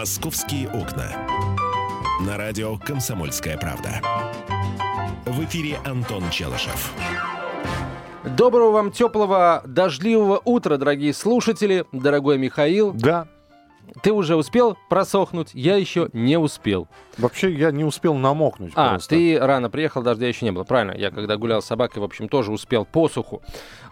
«Московские окна». На радио «Комсомольская правда». В эфире Антон Челышев. Доброго вам теплого дождливого утра, дорогие слушатели, дорогой Михаил. Да. Ты уже успел просохнуть, я еще не успел. Вообще я не успел намокнуть А, просто. ты рано приехал, дождя еще не было. Правильно, я когда гулял с собакой, в общем, тоже успел посуху,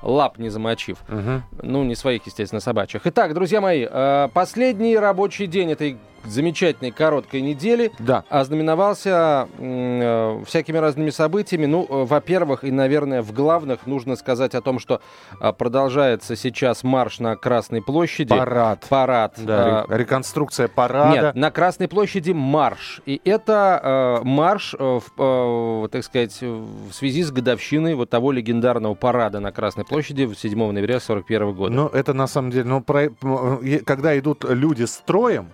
лап не замочив. Мгм. Ну, не своих, естественно, собачьих. Итак, друзья мои, э, последний рабочий день этой замечательной короткой недели Да. ознаменовался э, всякими разными событиями. Ну, э, во-первых, и, наверное, в главных нужно сказать о том, что э, продолжается сейчас марш на Красной площади. Парад. Парад. Да, Э, ре- реконструкция парада. Нет, на Красной площади марш. И это э, марш, э, в, э, так сказать, в связи с годовщиной вот того легендарного парада на Красной площади 7 ноября 41 года. Ну, это на самом деле, ну, про- когда идут люди строем,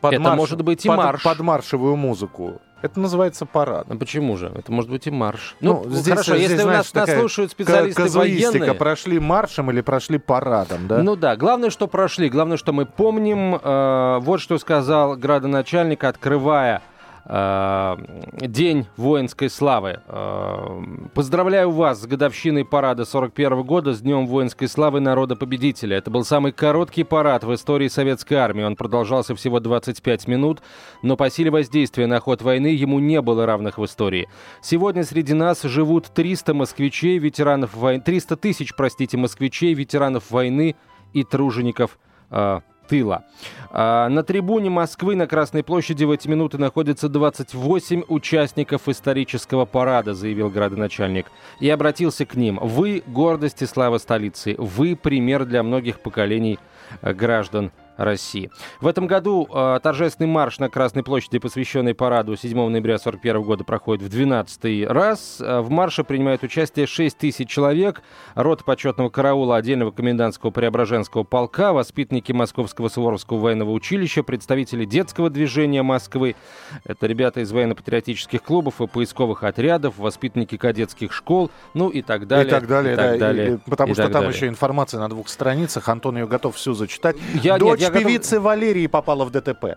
под Это марш- может быть и под, марш. под маршевую музыку, это называется парад. Ну почему же? Это может быть и марш. Ну, Ну, здесь, хорошо, здесь, если знаешь, нас, нас слушают специалисты Казуистика, военные... прошли маршем или прошли парадом, да? Ну да, главное, что прошли, главное, что мы помним. Э, вот что сказал градоначальник, открывая День воинской славы. Э, Поздравляю вас с годовщиной парада 41 года, с Днем воинской славы народа-победителя. Это был самый короткий парад в истории советской армии. Он продолжался всего 25 минут, но по силе воздействия на ход войны ему не было равных в истории. Сегодня среди нас живут 300 москвичей, ветеранов войны, 300 тысяч, простите, москвичей, ветеранов войны и тружеников э, тыла. А, на трибуне Москвы на Красной площади в эти минуты находится 28 участников исторического парада, заявил градоначальник. И обратился к ним. Вы – гордость и слава столицы. Вы – пример для многих поколений э, граждан России. В этом году э, торжественный марш на Красной площади, посвященный параду 7 ноября 1941 года, проходит в 12 раз. Э, В марше принимают участие 6 тысяч человек, рот почетного караула отдельного комендантского Преображенского полка, воспитанники Московского Суворовского военного училища, представители детского движения Москвы. Это ребята из военно-патриотических клубов и поисковых отрядов, воспитанники кадетских школ, ну и так далее. и так далее, и да, так и- далее, и- потому и что там далее. еще информация на двух страницах, Антон ее готов всю зачитать. Я- Дочь нет, я готов- певицы Валерии попала в ДТП.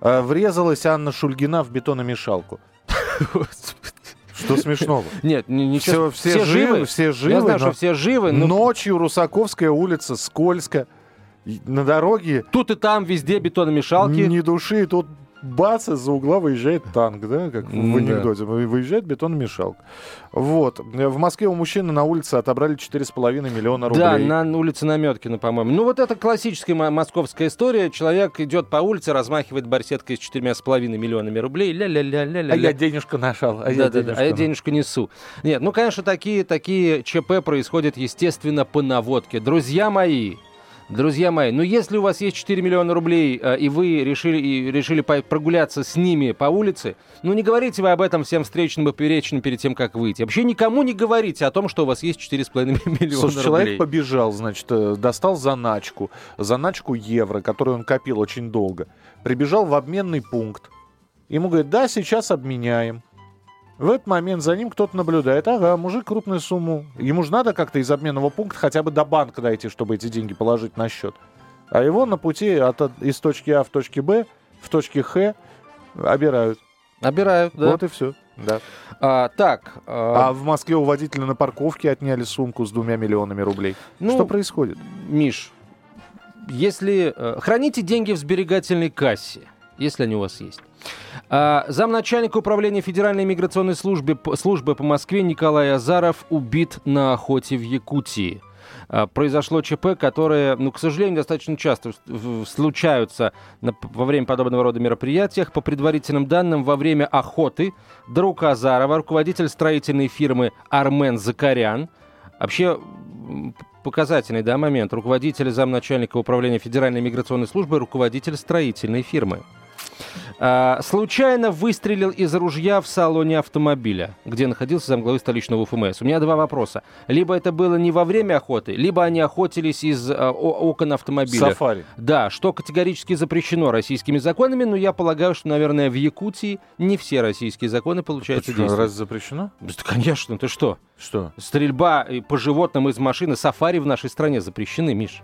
Э, Врезалась Анна Шульгина в бетономешалку. Что смешного? Нет, ничего. Все, все, живы, все живы. Я знаю, но что все живы, но Ночью Русаковская улица, скользко. На дороге тут и там везде бетономешалки. ни души, тут бац, из-за угла выезжает танк, да, как в анекдоте. Вы- Выезжает бетономешалка. Вот. В Москве у мужчины на улице отобрали 4,5 миллиона рублей. Да, на улице Наметкина, по-моему. Ну, вот это классическая мо- московская история. Человек идет по улице, размахивает барсеткой с четырьмя с половиной миллионами рублей. Ля-ля-ля-ля-ля. А я денежку нашел. А я да, да, да, а я денежку денежку несу. Нет, ну, конечно, такие, такие ЧП происходят, естественно, по наводке. Друзья мои, друзья мои, ну, если у вас есть 4 миллиона рублей, э, и вы решили, и решили прогуляться с ними по улице, ну, не говорите вы об этом всем встречным и поперечным перед тем, как выйти. Вообще никому не говорите о том, что у вас есть 4,5 миллиона Слушай, рублей. человек побежал, значит, э, достал заначку, заначку евро, которую он копил очень долго. Прибежал в обменный пункт. Ему говорят, да, сейчас обменяем. В этот момент за ним кто-то наблюдает. Ага, мужик крупную сумму. Ему же надо как-то из обменного пункта хотя бы до банка дойти, чтобы эти деньги положить на счет. А его на пути от, от- из точки А в точке Б, в точке Х обирают. Набирают, да. Вот и все. Да. А, так, а, А в Москве у водителя на парковке отняли сумку с двумя миллионами рублей. ну, Что происходит? Миш, если... э, храните деньги в сберегательной кассе, если они у вас есть. А, замначальника управления Федеральной миграционной службы, службы по Москве Николай Азаров убит на охоте в Якутии. А, Произошло ЧП, которое, ну, к сожалению, достаточно часто случаются на- во время подобного рода мероприятиях. По предварительным данным, во время охоты друг Азарова, руководитель строительной фирмы Армен Закарян, Вообще показательный да, момент. Руководитель замначальника управления Федеральной миграционной службы, руководитель строительной фирмы. А, случайно выстрелил из ружья в салоне автомобиля, где находился замглавы столичного УФМС. У меня два вопроса. Либо это было не во время охоты, либо они охотились из а, окон автомобиля. Сафари. Да, что категорически запрещено российскими законами, но я полагаю, что, наверное, в Якутии не все российские законы, получается, Почему? действуют. Разве запрещено? Да, Конечно, ты что? Что? Стрельба э, по животным из машины сафари в нашей стране запрещены, Миш.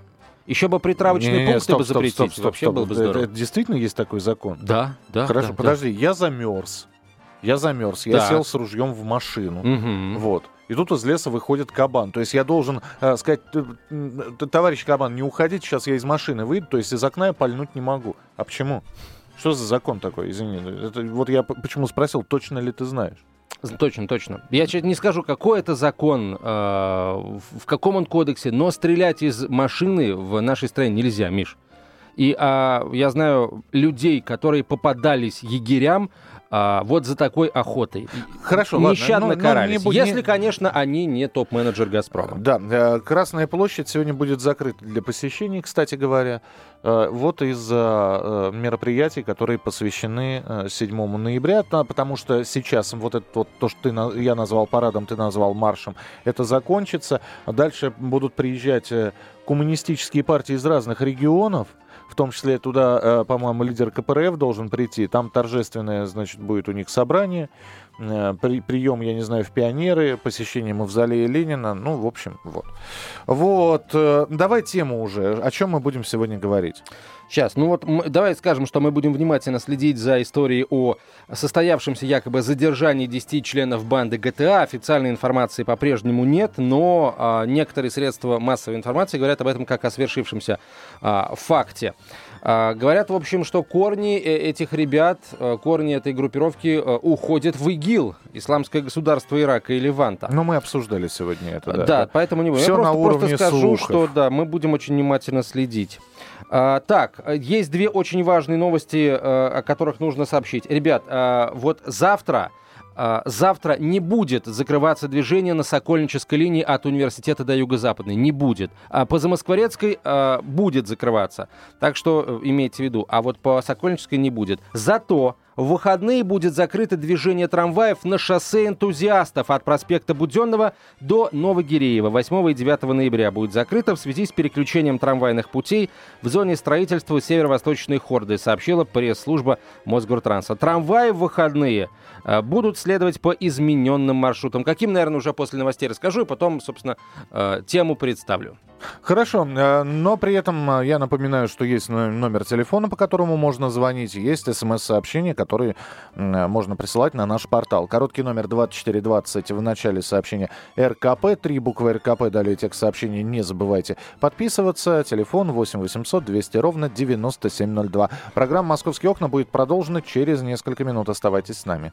Еще бы притравочные Не-не-не, пункты стоп, бы стоп, запретить. стоп, стоп, Вообще стоп. было бы Это- здорово. это действительно есть такой закон? Да, да. Хорошо, да, подожди, я замерз. Я замерз, я сел с ружьем в машину. да. Мгм. Вот. И тут из леса выходит кабан. То есть я должен э, сказать, «Т- м, т- товарищ кабан, не уходите, сейчас я из машины выйду, то есть из окна я пальнуть не могу. А почему? Что за закон такой, извини? Это, вот я почему спросил, точно ли ты знаешь? Точно, точно. Я не скажу, какой это закон, э, в каком он кодексе, но стрелять из машины в нашей стране нельзя, Миш. И а, я знаю людей, которые попадались егерям а, вот за такой охотой. Хорошо, ладно, Нещадно но- но карались. не будь- Если, не- конечно, они не топ-менеджер «Газпрома». Да, э, Красная площадь сегодня будет закрыта для посещений, кстати говоря. Э, Вот из-за э, мероприятий, которые посвящены э, 7 ноября, потому что сейчас вот это вот то, что ты, я назвал парадом, ты назвал маршем, это закончится. Дальше будут приезжать коммунистические партии из разных регионов, в том числе туда, э, по-моему, лидер КПРФ должен прийти. Там торжественное, значит, будет у них собрание, э, при- прием, я не знаю, в пионеры, посещение мавзолея Ленина. Ну, в общем, вот. Вот. э, Давай тему уже. О чем мы будем сегодня говорить? Сейчас, ну вот м- давай скажем, что мы будем внимательно следить за историей о состоявшемся якобы задержании 10 членов банды ГТА. Официальной информации по-прежнему нет, но а, некоторые средства массовой информации говорят об этом как о свершившемся а, факте. А, говорят, в общем, что корни э, этих ребят, э, корни этой группировки э, уходят в ИГИЛ, Исламское государство Ирака и Леванта. Ну, мы обсуждали сегодня это. Да, Да, поэтому не будем. Я просто, на просто уровне скажу, слухов. что да, мы будем очень внимательно следить. А, так, есть две очень важные новости, э, о которых нужно сообщить. Ребят, а, вот завтра Завтра не будет закрываться движение на Сокольнической линии от университета до Юго-Западной. Не будет. А по Замоскворецкой а, будет закрываться. Так что э, имейте в виду. А вот по Сокольнической не будет. Зато в выходные будет закрыто движение трамваев на шоссе энтузиастов от проспекта Буденного до Новогиреева. 8 и 9 ноября будет закрыто в связи с переключением трамвайных путей в зоне строительства северо-восточной хорды, сообщила пресс-служба Мосгортранса. Трамваи в выходные э, будут следовать по измененным маршрутам. Каким, наверное, уже после новостей расскажу, и потом, собственно, э, тему представлю. Хорошо, э, но при этом э, я напоминаю, что есть но- номер телефона, по которому можно звонить, есть смс-сообщения, которые можно присылать на наш портал. Короткий номер 2420 в начале сообщения РКП, три буквы РКП, далее текст сообщения, не забывайте подписываться. Телефон 8 800 200 ровно 9702. Программа «Московские окна» будет продолжена через несколько минут. Оставайтесь с нами.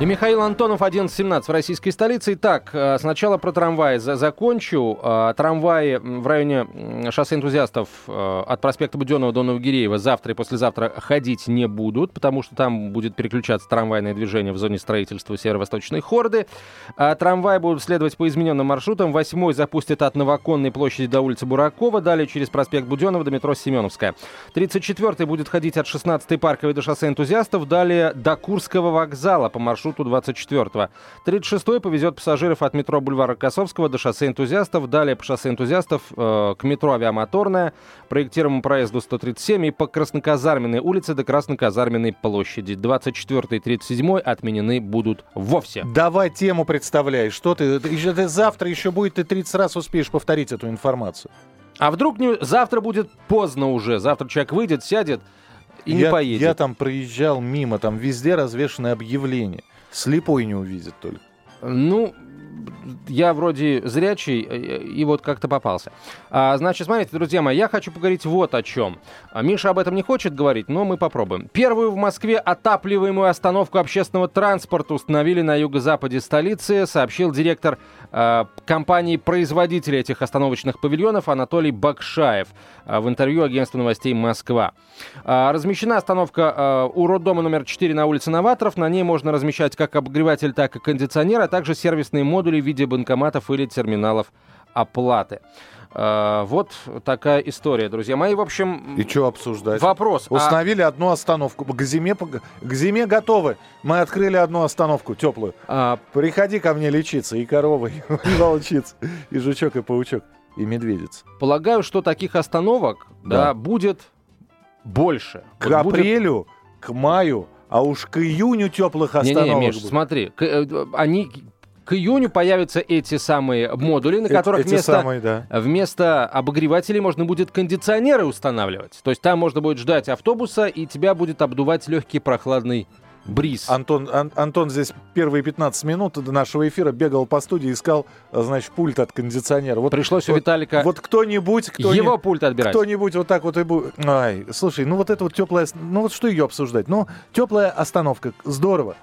И Михаил Антонов, 11.17 в российской столице. Итак, э, сначала про трамваи за- закончу. Э, Трамваи в районе шоссе энтузиастов э, от проспекта Буденного до Новогиреева завтра и послезавтра ходить не будут, потому что там будет переключаться трамвайное движение в зоне строительства северо-восточной хорды. Трамваи будут следовать по измененным маршрутам. Восьмой запустят от Новоконной площади до улицы Буракова, далее через проспект Буденного до метро Семеновская. 34-й будет ходить от 16-й парковой до шоссе энтузиастов, далее до Курского вокзала по маршруту 24-го. 36-й повезет пассажиров от метро Бульвара Косовского до шоссе энтузиастов, далее по шоссе энтузиастов э, к метро Авиамоторная, проектируемому проезду 137 и по Красноказарменной улице до Красноказарменной площади. 24 и 37 отменены будут вовсе. Давай тему представляй. Что ты, ты, ты завтра еще будет, ты 30 раз успеешь повторить эту информацию. А вдруг не, завтра будет поздно уже? Завтра человек выйдет, сядет и не я, поедет. Я там проезжал мимо, там везде развешаны объявления. Слепой не увидит только. Ну, я вроде зрячий э, и вот как-то попался. А, значит, смотрите, друзья мои, я хочу поговорить вот о чем. А, Миша об этом не хочет говорить, но мы попробуем. Первую в Москве отапливаемую остановку общественного транспорта установили на юго-западе столицы, сообщил директор э, компании-производителя этих остановочных павильонов Анатолий Бакшаев э, в интервью агентству новостей «Москва». А, Размещена остановка э, у роддома номер 4 на улице Новаторов. На ней можно размещать как обогреватель, так и кондиционер, а также сервисные модули в виде банкоматов или терминалов оплаты. Э, Вот такая история, друзья мои. В общем, И что обсуждать? вопрос. а- Установили одну остановку. К зиме, к зиме готовы. Мы открыли одну остановку теплую. а, Приходи ко мне лечиться. И корова, и волчица, и жучок, и паучок, и медведица. полагаю, что таких остановок да. Да. будет больше. К Вот будет- апрелю, к маю А уж к июню теплых остановок Не-не-не, Миш, будет. смотри, к- э, они к июню появятся эти самые модули, на которых эти вместо, самые, да. вместо обогревателей можно будет кондиционеры устанавливать. То есть там можно будет ждать автобуса, и тебя будет обдувать легкий прохладный бриз. Антон, Ан- Антон здесь первые 15 минут до нашего эфира бегал по студии, искал, а, значит, пульт от кондиционера. Вот, Пришлось у вот- Виталика Вот кто-нибудь, кто его пульт отбирать. Кто-нибудь вот так вот и будет. Ай, слушай, ну вот это вот теплая... Ну вот что ее обсуждать? Ну, теплая остановка. Здорово.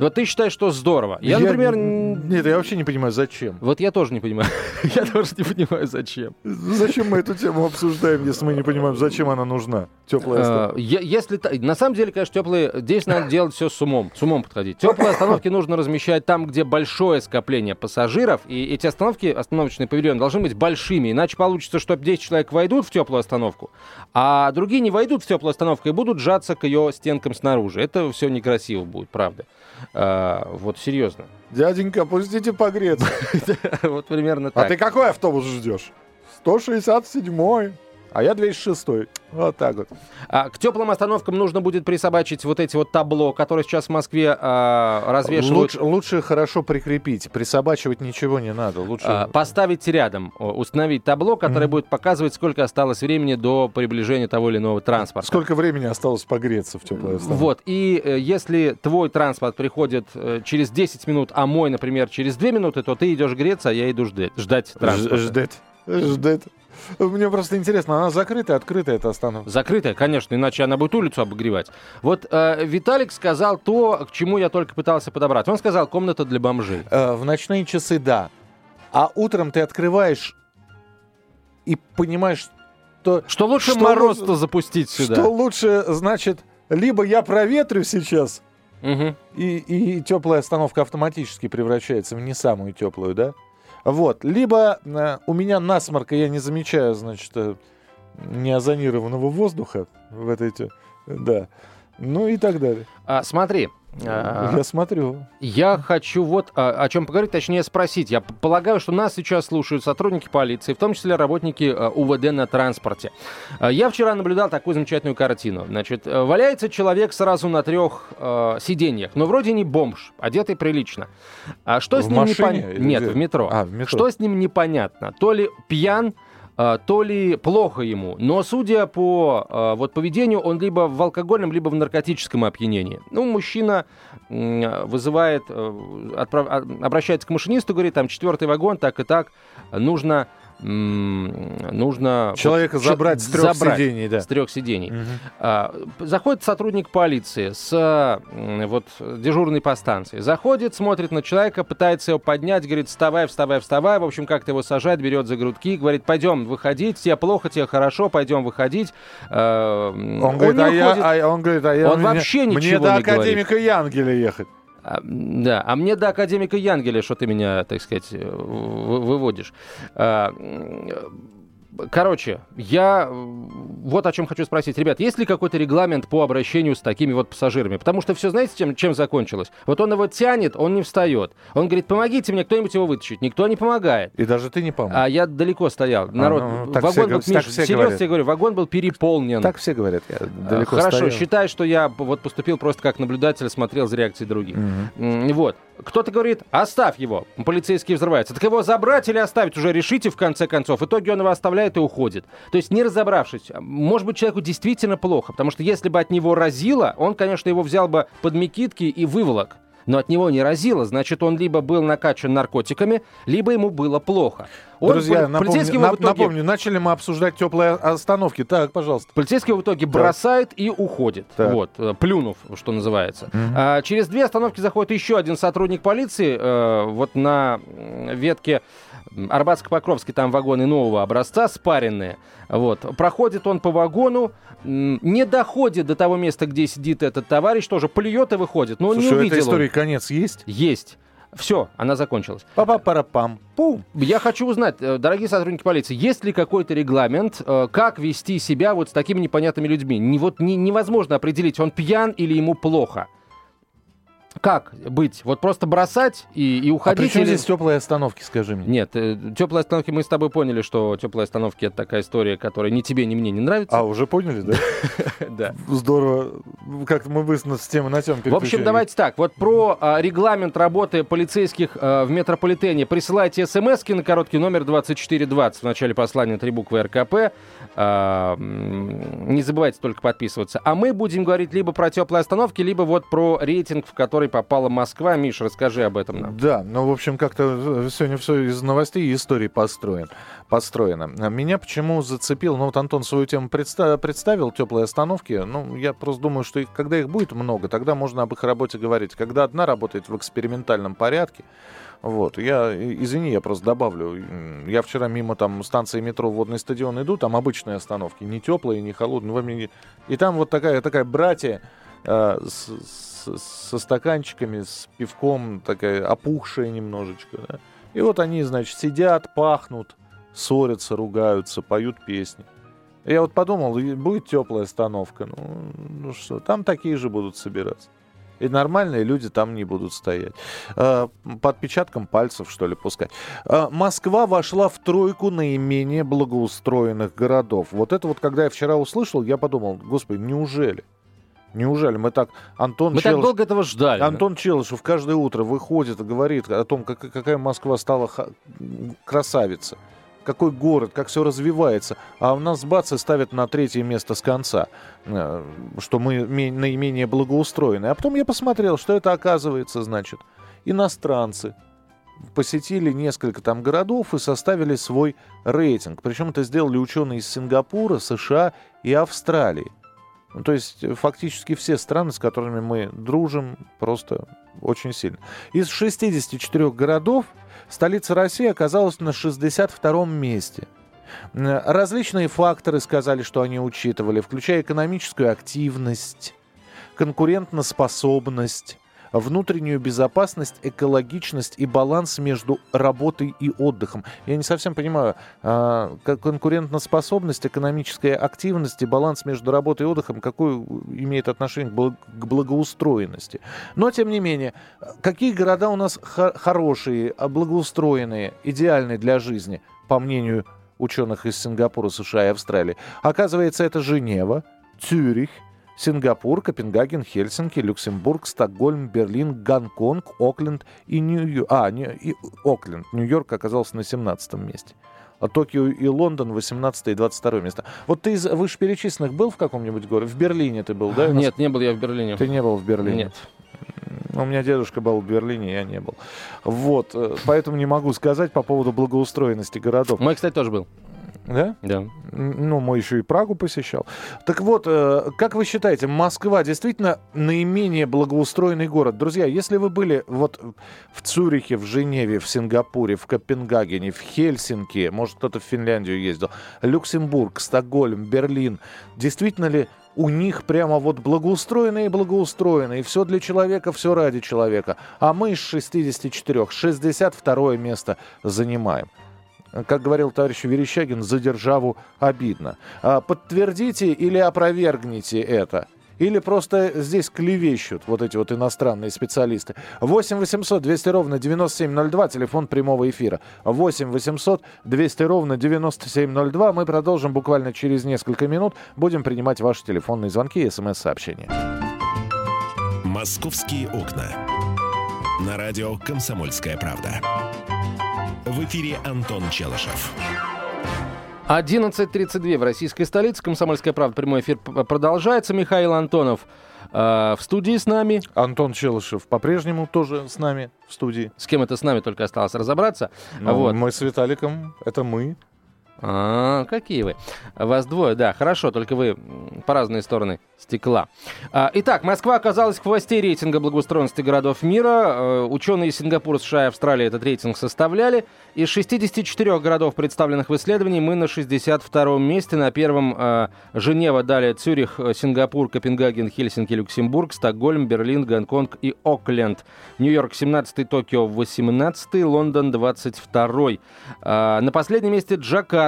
Вот ты считаешь, что здорово. Я, например, н- Нет, я вообще не понимаю, зачем. вот я тоже не понимаю. я тоже не понимаю, зачем. Зачем мы эту тему обсуждаем, если мы не понимаем, зачем она нужна? Теплая остановка. Э, е- Если на самом деле, конечно, теплые здесь надо делать все с умом, с умом подходить. Теплые остановки нужно размещать там, где большое скопление пассажиров, и эти остановки, остановочные павильоны, должны быть большими, иначе получится, что 10 человек войдут в теплую остановку, а другие не войдут в теплую остановку и будут сжаться к ее стенкам снаружи. Это все некрасиво будет, правда. Э, Вот серьезно. Дяденька, пустите погреться. Вот примерно А так. ты какой автобус ждешь? 167-й. А я 206-й. Вот так вот. А к теплым остановкам нужно будет присобачить вот эти вот табло, которые сейчас в Москве а, развешивают. Лучше, лучше хорошо прикрепить. Присобачивать ничего не надо. Лучше... А, поставить рядом, установить табло, которое Мгм. будет показывать, сколько осталось времени до приближения того или иного транспорта. Сколько времени осталось погреться в теплой остановке? Вот, и э, если твой транспорт приходит э, через 10 минут, а мой, например, через 2 минуты, то ты идешь греться, а я иду ждать, ждать транспорта. Ж- Ждать. Ждать. Мне просто интересно, она закрытая, открытая эта остановка? Закрытая, конечно, иначе она будет улицу обогревать. Вот э, Виталик сказал то, к чему я только пытался подобрать. Он сказал, комната для бомжей. Э, в ночные часы, да. А утром ты открываешь и понимаешь, что, Что лучше Что мороз-то запустить сюда? что лучше, значит, либо я проветрю сейчас, Мгм. и, и теплая остановка автоматически превращается в не самую теплую, да? Вот. Либо э, у меня насморк, и я не замечаю, значит, э, неозонированного воздуха в этой... те- Да. Ну и так далее. А, смотри, а, Я смотрю. Я хочу вот а, о чем поговорить, точнее спросить. Я полагаю, что нас сейчас слушают сотрудники полиции, в том числе работники а, УВД на транспорте. А, Я вчера наблюдал такую замечательную картину. Значит, э, валяется человек сразу на трех э, сиденьях, но вроде не бомж, одетый прилично. А что В с ним непонятно? Нет, где? в метро. А, в метро. Что с ним непонятно? То ли пьян, а, то ли плохо ему. Но судя по а, вот поведению, он либо в алкогольном, либо в наркотическом опьянении. Ну, мужчина вызывает, э, отправ- а, обращается к машинисту, говорит, там четвертый вагон, так и так, нужно нужно Человека вот, забрать с трех забрать сидений, да. с трех сидений. Мгм. А, Заходит сотрудник полиции с вот дежурной по станции. Заходит, смотрит на человека, пытается его поднять, говорит, вставай, вставай, вставай. В общем, как-то его сажать, берет за грудки, говорит, пойдем выходить, тебе плохо, тебе хорошо, пойдем выходить. А, м, Он, говорит, не а я, а он говорит, а я Он мне- вообще мне ничего до не говорит. академика Янгеля ехать. А, Да, а мне до академика Янгеля, что ты меня, так сказать, вы- выводишь. А, Короче, я э, вот о чем хочу спросить. Ребят, есть ли какой-то регламент по обращению с такими вот пассажирами? Потому что все, знаете, чем, чем закончилось? Вот он его тянет, он не встает. Он говорит, помогите мне, кто-нибудь его вытащить. Никто не помогает. И даже ты не помог. А я далеко стоял. Народ, ну, так все вагон был, Миш, серьезно тебе говорю, вагон был переполнен. Так все говорят. Я А, далеко Хорошо, стоял. считай, что я вот поступил просто как наблюдатель, смотрел за реакцией других. М, Вот. Кто-то говорит, оставь его. Полицейский взрывается. Так его забрать или оставить? Уже решите в конце концов. В итоге он его оставляет и уходит. То есть не разобравшись, может быть, человеку действительно плохо. Потому что если бы от него разило, он, конечно, его взял бы под мекитки и выволок. Но от него не разило, значит, он либо был накачан наркотиками, либо ему было плохо. Он, Друзья, напомню, нап- итоге- напомню, начали мы обсуждать теплые остановки. Так, пожалуйста. Полицейский в итоге бросает и уходит. Так. Вот, э, плюнув, что называется. А, через две остановки заходит еще один сотрудник полиции. э, вот на ветке Арбатско-Покровский там вагоны нового образца спаренные. Вот. Проходит он по вагону, не доходит до того места, где сидит этот товарищ, тоже плюет и выходит. Но он Слушай, не увидел. этой он. Конец есть? Есть. Все, она закончилась. Папа-пара-пам. Пум. Я хочу узнать, э, дорогие сотрудники полиции, есть ли какой-то регламент, э, как вести себя вот с такими непонятными людьми? Не, вот не- невозможно определить, он пьян или ему плохо. Как быть? Вот просто бросать и, и А уходить? при чем или- здесь теплые остановки, скажи мне? Нет, теплые остановки, мы с тобой поняли, что теплые остановки это такая история, которая ни тебе, ни мне не нравится. А, уже поняли, да? да. Здорово. Как-то мы быстро с темы на тему В общем, давайте так. Вот про а, регламент работы полицейских а, в метрополитене. Присылайте смс на короткий номер 2420 в начале послания три буквы РКП. А, не забывайте только подписываться. А мы будем говорить либо про теплые остановки, либо вот про рейтинг, в который попала Москва. Миш, расскажи об этом нам. Да, ну, в общем, как-то сегодня все из новостей и историй построен, построено. Меня почему зацепил, ну, вот Антон свою тему представ- представил, теплые остановки, ну, я просто думаю, что их, когда их будет много, тогда можно об их работе говорить. Когда одна работает в экспериментальном порядке, вот, я, извини, я просто добавлю, я вчера мимо там станции метро Водный стадион иду, там обычные остановки, не теплые, не холодные, и там вот такая, такая братья, э, с- с- со стаканчиками, с пивком, такая опухшая немножечко. да. И вот они, значит, сидят, пахнут, ссорятся, ругаются, поют песни. Я вот подумал, будет теплая остановка. Ну, ну что, там такие же будут собираться. И нормальные люди там не будут стоять. А, по отпечаткам пальцев, что ли, пускай. А, Москва вошла в тройку наименее благоустроенных городов. Вот это вот, когда я вчера услышал, я подумал, господи, неужели? Неужели мы так... Антон Мы так Челыш- долго этого ждали. Антон Челышев каждое утро выходит и говорит о том, как, какая Москва стала ха- красавица, какой город, как все развивается. А у нас бац и ставят на третье место с конца, э, что мы ме- наименее благоустроены. А потом я посмотрел, что это оказывается, значит, иностранцы посетили несколько там городов и составили свой рейтинг. Причем это сделали ученые из Сингапура, США и Австралии. Ну, то есть э, фактически все страны, с которыми мы дружим, просто очень сильно. Из 64 городов столица России оказалась на 62-м месте. Различные факторы сказали, что они учитывали, включая экономическую активность, конкурентоспособность, внутреннюю безопасность, экологичность и баланс между работой и отдыхом. Я не совсем понимаю, а, конкурентоспособность, экономическая активность и баланс между работой и отдыхом, какое имеет отношение к бл- к благоустроенности. Но, тем не менее, какие города у нас хо- хорошие, а, благоустроенные, идеальные для жизни, по мнению ученых из Сингапура, США и Австралии? Оказывается, это Женева, Цюрих, Сингапур, Копенгаген, Хельсинки, Люксембург, Стокгольм, Берлин, Гонконг, Окленд и Нью-Йорк. А, не- и Окленд. Нью-Йорк оказался на 17 месте. А Токио и Лондон 18 и 22 место. Вот ты из вышеперечисленных был в каком-нибудь городе? В Берлине ты был, да? Нет, не был я в Берлине. Ты не был в Берлине? Нет. У меня дедушка был в Берлине, я не был. Вот, э, поэтому не могу сказать по поводу благоустроенности городов. Мой, кстати, тоже был. Да? Да. Ну, мой еще и Прагу посещал. Так вот, э, как вы считаете, Москва действительно наименее благоустроенный город? Друзья, если вы были вот в Цюрихе, в Женеве, в Сингапуре, в Копенгагене, в Хельсинки, может, кто-то в Финляндию ездил, Люксембург, Стокгольм, Берлин, действительно ли у них прямо вот благоустроенные и благоустроенные, все для человека, все ради человека. А мы из 64, 62 место занимаем. Как говорил товарищ Верещагин, за державу обидно. А, Подтвердите или опровергните это. Или просто здесь клевещут вот эти вот иностранные специалисты. 8 800 200 ровно 9702, телефон прямого эфира. 8 800 200 ровно 9702. Мы продолжим буквально через несколько минут. Будем принимать ваши телефонные звонки и смс-сообщения. «Московские окна». На радио «Комсомольская правда». В эфире Антон Челышев. 11.32 в российской столице. Комсомольская правда. Прямой эфир продолжается. Михаил Антонов э, в студии с нами. Антон Челышев по-прежнему тоже с нами в студии. С кем это с нами только осталось разобраться. Ну, вот. Мы с Виталиком, это мы. А, какие вы. Вас двое, да, хорошо, только вы по разные стороны стекла. А, итак, Москва оказалась в хвосте рейтинга благоустроенности городов мира. Э, Ученые из Сингапура, США и Австралии этот рейтинг составляли. Из 64 городов, представленных в исследовании, мы на 62-м месте. На первом э, Женева, далее Цюрих, э, Сингапур, Копенгаген, Хельсинки, Люксембург, Стокгольм, Берлин, Гонконг и Окленд. Нью-Йорк 17 Токио 18 Лондон 22 А, На последнем месте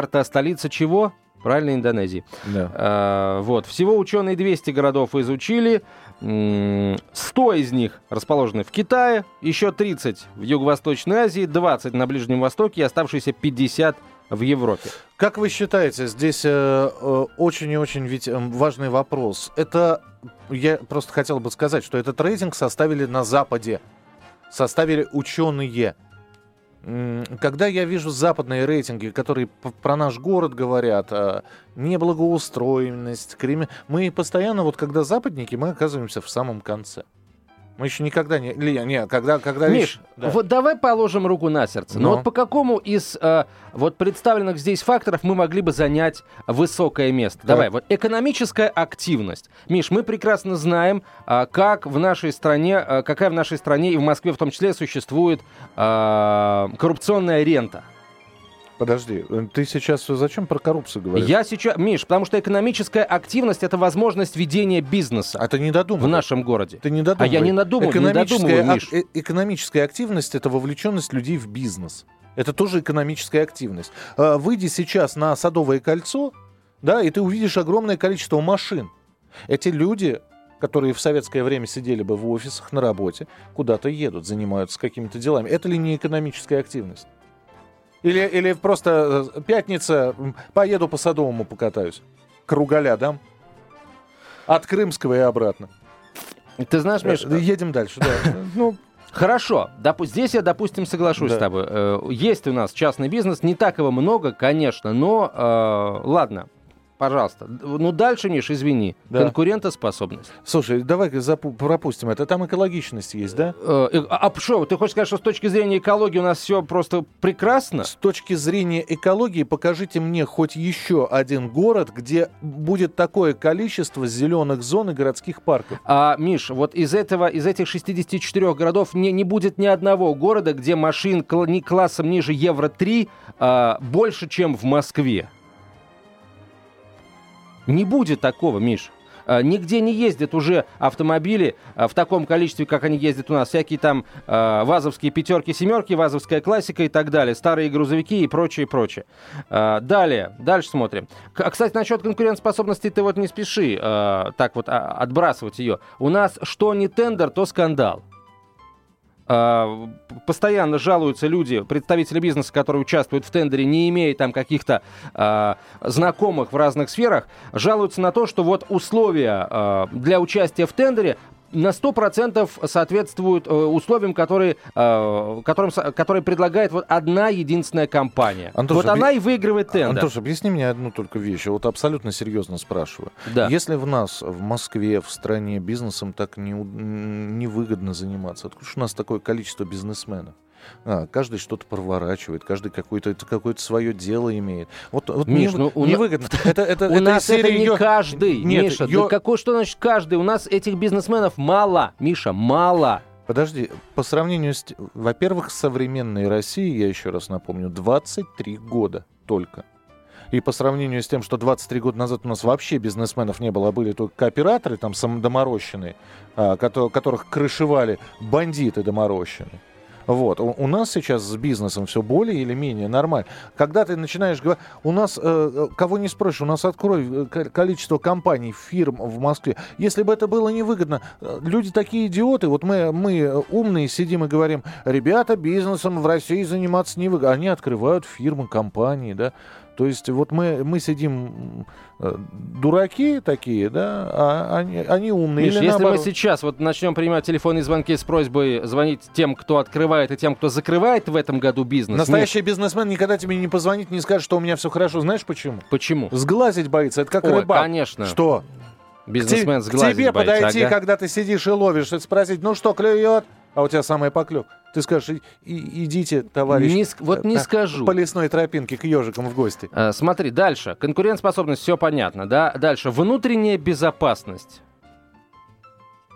Джакарта, столица чего? Правильно, Индонезии. Да. А, вот. Всего ученые 200 городов изучили. 100 из них расположены в Китае, еще 30 в Юго-Восточной Азии, 20 на Ближнем Востоке и оставшиеся 50 в Европе. Как вы считаете, здесь э, э, очень и очень ведь э, важный вопрос. Это, я просто хотел бы сказать, что этот рейтинг составили на Западе, составили ученые. Когда я вижу западные рейтинги, которые про наш город говорят, а, неблагоустроенность, крими... мы постоянно, вот когда западники, мы оказываемся в самом конце. Мы еще никогда не... Ли, не когда, когда Миш, вещь... да. вот давай положим руку на сердце. Но, Но вот по какому из э, вот представленных здесь факторов мы могли бы занять высокое место? Так. Давай, вот экономическая активность. Миш, мы прекрасно знаем, э, как в нашей стране, э, какая в нашей стране и в Москве в том числе существует э, коррупционная рента. Подожди, ты сейчас зачем про коррупцию говоришь? Я сейчас, Миш, потому что экономическая активность это возможность ведения бизнеса. А ты не додумывай. В нашем городе. Ты не додумывай. А я не надумаю, экономическая, не додумываю, Миш. Э экономическая активность это вовлеченность людей в бизнес. Это тоже экономическая активность. Э, выйди сейчас на Садовое кольцо, да, и ты увидишь огромное количество машин. Эти люди которые в советское время сидели бы в офисах на работе, куда-то едут, занимаются какими-то делами. Это ли не экономическая активность? Или, или просто э, пятница, поеду по Садовому покатаюсь. Кругаля дам. От Крымского и обратно. Ты знаешь, Миш... Э, едем дальше, да. Ну, Хорошо, Доп- здесь я, допустим, соглашусь да. с тобой. Э, есть у нас частный бизнес, не так его много, конечно, но э, ладно, Пожалуйста. Ну, дальше, Миш, извини. Да. Конкурентоспособность. Слушай, давай запу- пропустим это. Там экологичность есть, да? Э, э, а что, ты хочешь сказать, что с точки зрения экологии у нас все просто прекрасно? С точки зрения экологии покажите мне хоть еще один город, где будет такое количество зеленых зон и городских парков. А, Миш, вот из этого, из этих 64 городов не, не будет ни одного города, где машин кл- не классом ниже Евро-3 а, больше, чем в Москве. Не будет такого, Миш. А, нигде не ездят уже автомобили а, в таком количестве, как они ездят у нас. Всякие там э, вазовские пятерки, семерки, вазовская классика и так далее. Старые грузовики и прочее, прочее. Э, далее, дальше смотрим. К, кстати, насчет конкурентоспособности ты вот не спеши э, так вот а, отбрасывать ее. У нас что не тендер, то скандал. А, постоянно жалуются люди, представители бизнеса, которые участвуют в тендере, не имея там каких-то э, знакомых в разных сферах, жалуются на то, что вот условия э, для участия в тендере на 100% соответствуют э, условиям, которые, э, которым, которые предлагает вот одна единственная компания. Антош, вот она и выигрывает тендер. Антош, объясни мне одну только вещь. Вот абсолютно серьезно спрашиваю. Да. Если в нас, в Москве, в стране бизнесом так не, невыгодно заниматься, откуда у нас такое количество бизнесменов? А, каждый что-то проворачивает, каждый какое-то какое свое дело имеет. Вот, вот Миш, не, ну, невыгодно. На... Это, это, у это нас это не ее... каждый, Нет, Миша. Ее... Да какой, что значит каждый? У нас этих бизнесменов мало, Миша, мало. Подожди, по сравнению с... Во-первых, современной России, я еще раз напомню, 23 года только. И по сравнению с тем, что 23 года назад у нас вообще бизнесменов не было, а были только кооператоры, там самодоморощенные, а, которых крышевали бандиты доморощенные. Вот. У, у нас сейчас с бизнесом все более или менее нормально. Когда ты начинаешь говорить, у нас, э, э кого не спросишь, у нас открой э, количество компаний, фирм в Москве. Если бы это было невыгодно, э, люди такие идиоты, вот мы, мы умные сидим и говорим, ребята, бизнесом в России заниматься невыгодно. Они открывают фирмы, компании, да. То есть вот мы, мы сидим э, дураки такие, да, а они, они умные. Миш, если наоборот... мы сейчас вот начнем принимать телефонные звонки с просьбой звонить тем, кто открывает, и тем, кто закрывает в этом году бизнес. Настоящий Миш... бизнесмен никогда тебе не позвонит, не скажет, что у меня все хорошо. Знаешь почему? Почему? Сглазить боится. Это как Ой, рыбак. конечно. Что? Бизнесмен к, сглазить к тебе боится, подойти, ага. когда ты сидишь и ловишь, и спросить, ну что, клюет? А у тебя самый поклев. Ты скажешь, и, идите, товарищ, не, вот не скажу. по лесной тропинке к ежикам в гости. А, смотри, дальше. Конкурентоспособность, все понятно, да? Дальше. Внутренняя безопасность.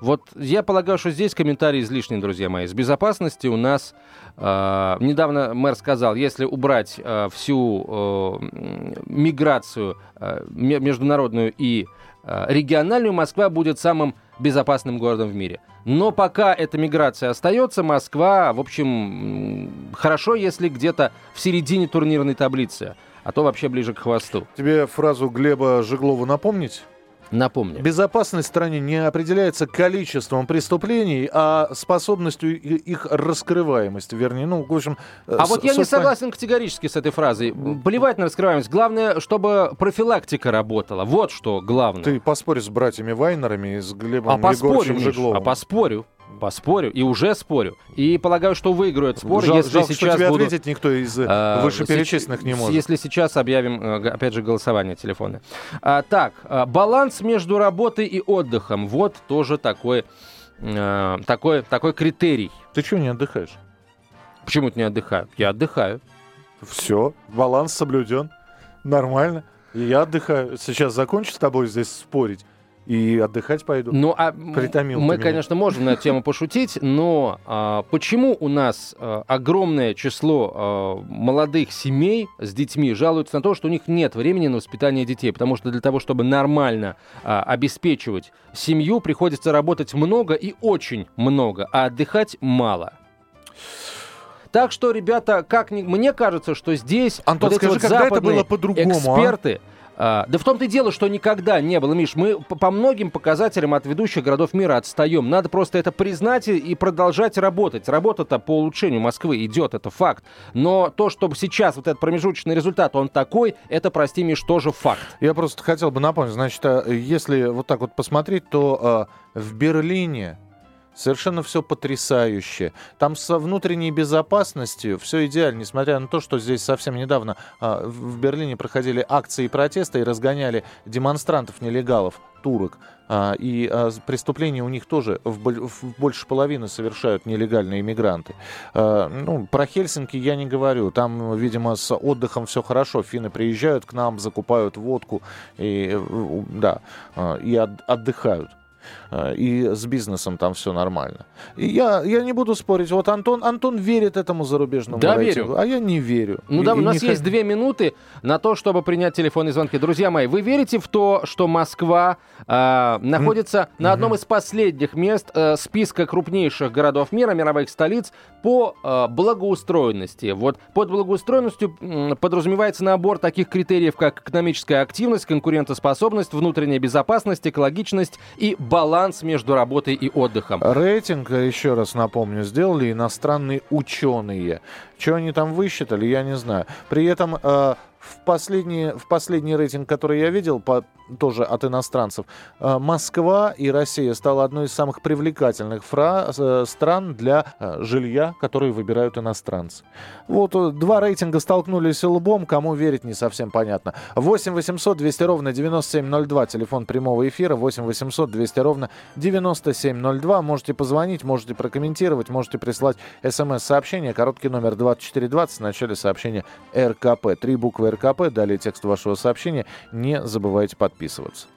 Вот я полагаю, что здесь комментарии излишни, друзья мои. С безопасностью у нас э, недавно мэр сказал, если убрать э, всю э, миграцию э, международную и э, региональную, Москва будет самым безопасным городом в мире. Но пока эта миграция остается, Москва, в общем, хорошо, если где-то в середине турнирной таблицы. а то вообще ближе к хвосту. Тебе фразу Глеба Жеглова напомнить? Напомню. Безопасность в стране не определяется количеством преступлений, а способностью их раскрываемости, вернее, ну, в общем... Э, а с, вот я не согласен категорически с этой фразой. Плевать на раскрываемость. Главное, чтобы профилактика работала. Вот что главное. Ты поспоришь с братьями Вайнерами и с Глебом а Егоровичем поспорю, Жегловым. а поспорю. Поспорю, и уже спорю. И полагаю, что выиграю этот спор, Жал, если жалко, сейчас что тебе буду... ответить никто из а, вышеперечисленных не может. Если сейчас объявим, э, опять же, голосование телефона. А, так, а, баланс между работой и отдыхом. Вот тоже такой, а, такой, такой критерий. Ты чего не отдыхаешь? Почему ты не отдыхаю? Я отдыхаю. Все, баланс соблюден. Нормально. И я отдыхаю. Сейчас закончу с тобой здесь спорить и отдыхать пойду. Ну, а Притомил мы, конечно, можем на эту тему пошутить, но а, почему у нас а, огромное число а, молодых семей с детьми жалуются на то, что у них нет времени на воспитание детей? Потому что для того, чтобы нормально а, обеспечивать семью, приходится работать много и очень много, а отдыхать мало. Так что, ребята, как ни... мне кажется, что здесь Антон, вот скажи, вот когда это было по-другому, а? эксперты, а? А, да в том-то и дело, что никогда не было, Миш. Мы по многим показателям от ведущих городов мира отстаем. Надо просто это признать и продолжать работать. Работа-то по улучшению Москвы идет, это факт. Но то, чтобы сейчас вот этот промежуточный результат, он такой, это, прости, Миш, тоже факт. Я просто хотел бы напомнить, значит, а, если вот так вот посмотреть, то э, в Берлине Совершенно все потрясающе. Там со внутренней безопасностью все идеально, несмотря на то, что здесь совсем недавно а, в Берлине проходили акции протеста и разгоняли демонстрантов-нелегалов, турок. А, и а, преступления у них тоже в, в больше половины совершают нелегальные иммигранты. А, ну, про Хельсинки я не говорю. Там, видимо, с отдыхом все хорошо. Финны приезжают к нам, закупают водку и, да, а, и от, отдыхают. Э, и с бизнесом там все нормально. И я, я не буду спорить. Вот Антон, Антон верит этому зарубежному да, рейтингу, верю. а я не верю. Ну и, да, и у нас есть две минуты на то, чтобы принять телефонные звонки. Друзья мои, вы верите в то, что Москва э, находится mm. на одном из последних мест э, списка крупнейших городов мира, мировых столиц по э, благоустроенности? Вот под благоустроенностью э, подразумевается набор таких критериев, как экономическая активность, конкурентоспособность, внутренняя безопасность, экологичность и баланс между работой и отдыхом. Рейтинг, еще раз напомню, сделали иностранные ученые. Что они там высчитали, я не знаю. При этом э, в последний, в последний рейтинг, который я видел, по, тоже от иностранцев, э, Москва и Россия стала одной из самых привлекательных фра, э, стран для э, жилья, которые выбирают иностранцы. Вот два рейтинга столкнулись лбом, кому верить не совсем понятно. 8 800 200 ровно 9702, телефон прямого эфира, 8 800 200 ровно 9702. Можете позвонить, можете прокомментировать, можете прислать смс-сообщение, короткий номер 2420, в начале сообщения РКП. Три буквы РКП, далее текст вашего сообщения. Не забывайте подписываться.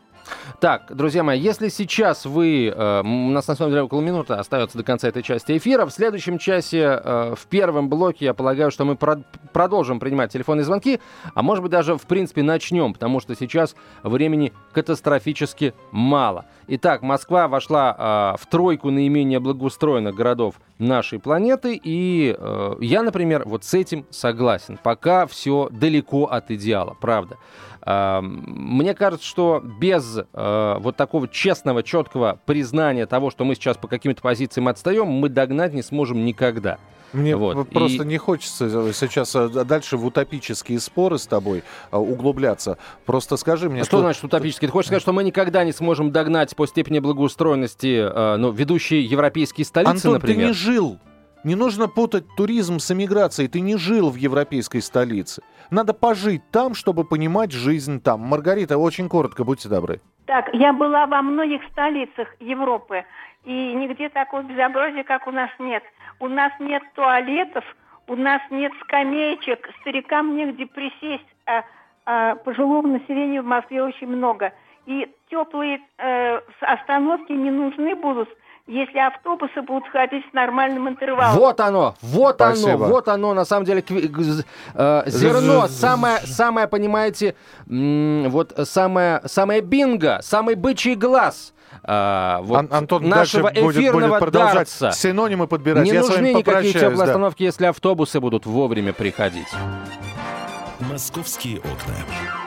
Так, друзья мои, если сейчас вы... Э, у нас на самом деле около минуты остается до конца этой части эфира. В следующем часе, э, в первом блоке, я полагаю, что мы про- продолжим принимать телефонные звонки, а может быть даже, в принципе, начнем, потому что сейчас времени катастрофически мало. Итак, Москва вошла э, в тройку наименее благоустроенных городов нашей планеты, и я, например, вот с этим согласен. Пока все далеко от идеала, правда. Мне кажется, что без э, вот такого честного, четкого признания того, что мы сейчас по каким-то позициям отстаем, мы догнать не сможем никогда. Мне вот. просто и... не хочется сейчас э, дальше в утопические споры с тобой э, углубляться. Просто скажи мне... Что, что значит утопические? Ты хочешь сказать, что мы никогда не сможем догнать по степени благоустроенности ну, ведущие европейские столицы, Антон, например? ты не жил не нужно путать туризм с эмиграцией. Ты не жил в европейской столице. Надо пожить там, чтобы понимать жизнь там. Маргарита, очень коротко, будьте добры. Так, я была во многих столицах Европы, и нигде такого безобразия, как у нас нет. У нас нет туалетов, у нас нет скамеечек, старикам негде присесть, а, а пожилого населения в Москве очень много. И теплые э, остановки не нужны будут – если автобусы будут ходить с нормальным интервалом. Вот оно, вот Спасибо. оно, вот оно, на самом деле, э, зерно, самое, самое, понимаете, вот самое, самое бинго, самый бычий глаз. А, вот Ан- Антон нашего эфирного будет, будет дарца. синонимы подбирать. Не Я нужны никакие теплые да. остановки, если автобусы будут вовремя приходить. «Московские окна».